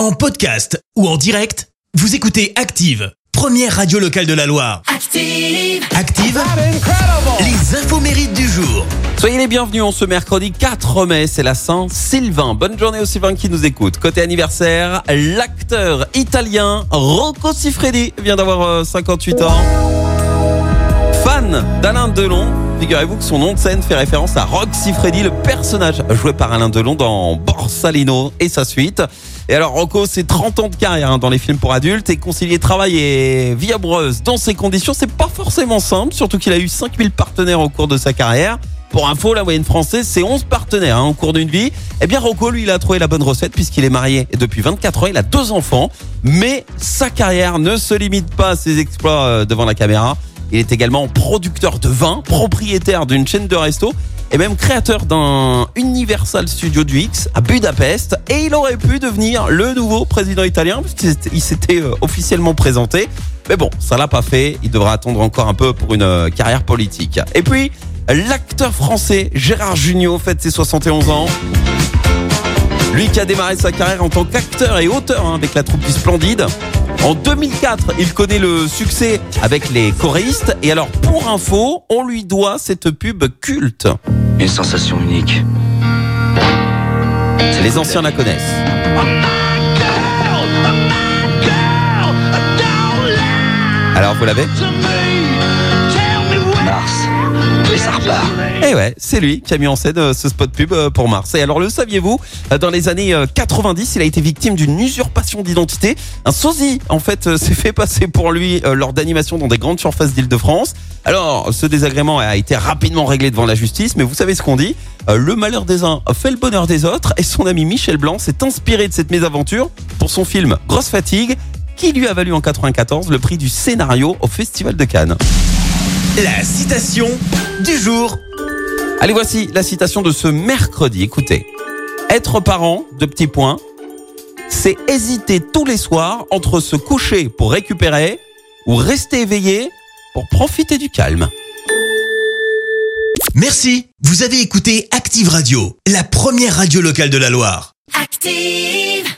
En podcast ou en direct, vous écoutez Active, première radio locale de la Loire. Active. Active, les infos mérites du jour. Soyez les bienvenus en ce mercredi 4 mai, c'est la Saint-Sylvain. Bonne journée aux Sylvain qui nous écoute. Côté anniversaire, l'acteur italien Rocco Siffredi vient d'avoir euh, 58 ans. Fan d'Alain Delon, figurez-vous que son nom de scène fait référence à Rock Siffredi, le personnage joué par Alain Delon dans Borsalino et sa suite. Et alors Rocco, c'est 30 ans de carrière hein, dans les films pour adultes et concilier travail et vie amoureuse dans ces conditions, c'est pas forcément simple, surtout qu'il a eu 5000 partenaires au cours de sa carrière. Pour info, la moyenne française, c'est 11 partenaires hein, au cours d'une vie. Eh bien, Rocco, lui, il a trouvé la bonne recette puisqu'il est marié depuis 24 ans, il a deux enfants. Mais sa carrière ne se limite pas à ses exploits euh, devant la caméra. Il est également producteur de vin, propriétaire d'une chaîne de resto et même créateur d'un Universal Studio du X à Budapest. Et il aurait pu devenir le nouveau président italien puisqu'il s'était euh, officiellement présenté. Mais bon, ça l'a pas fait. Il devra attendre encore un peu pour une euh, carrière politique. Et puis, l'acteur français Gérard Jugnot fête ses 71 ans. Lui qui a démarré sa carrière en tant qu'acteur et auteur hein, avec la troupe du Splendide. En 2004, il connaît le succès avec les choristes. Et alors, pour info, on lui doit cette pub culte. Une sensation unique. Les anciens la connaissent. Alors, vous l'avez. Et ça repart. Eh ouais, c'est lui qui a mis en scène euh, ce spot pub euh, pour Mars. Et alors, le saviez-vous euh, Dans les années euh, 90, il a été victime d'une usurpation d'identité. Un sosie, en fait, s'est fait passer pour lui lors d'animations dans des grandes surfaces d'Île-de-France. Alors, ce désagrément a été rapidement réglé devant la justice, mais vous savez ce qu'on dit Le malheur des uns fait le bonheur des autres, et son ami Michel Blanc s'est inspiré de cette mésaventure pour son film Grosse Fatigue, qui lui a valu en 94 le prix du scénario au Festival de Cannes. La citation du jour. Allez, voici la citation de ce mercredi. Écoutez. Être parent, de petits points, c'est hésiter tous les soirs entre se coucher pour récupérer ou rester éveillé pour profiter du calme. Merci, vous avez écouté Active Radio, la première radio locale de la Loire. Active.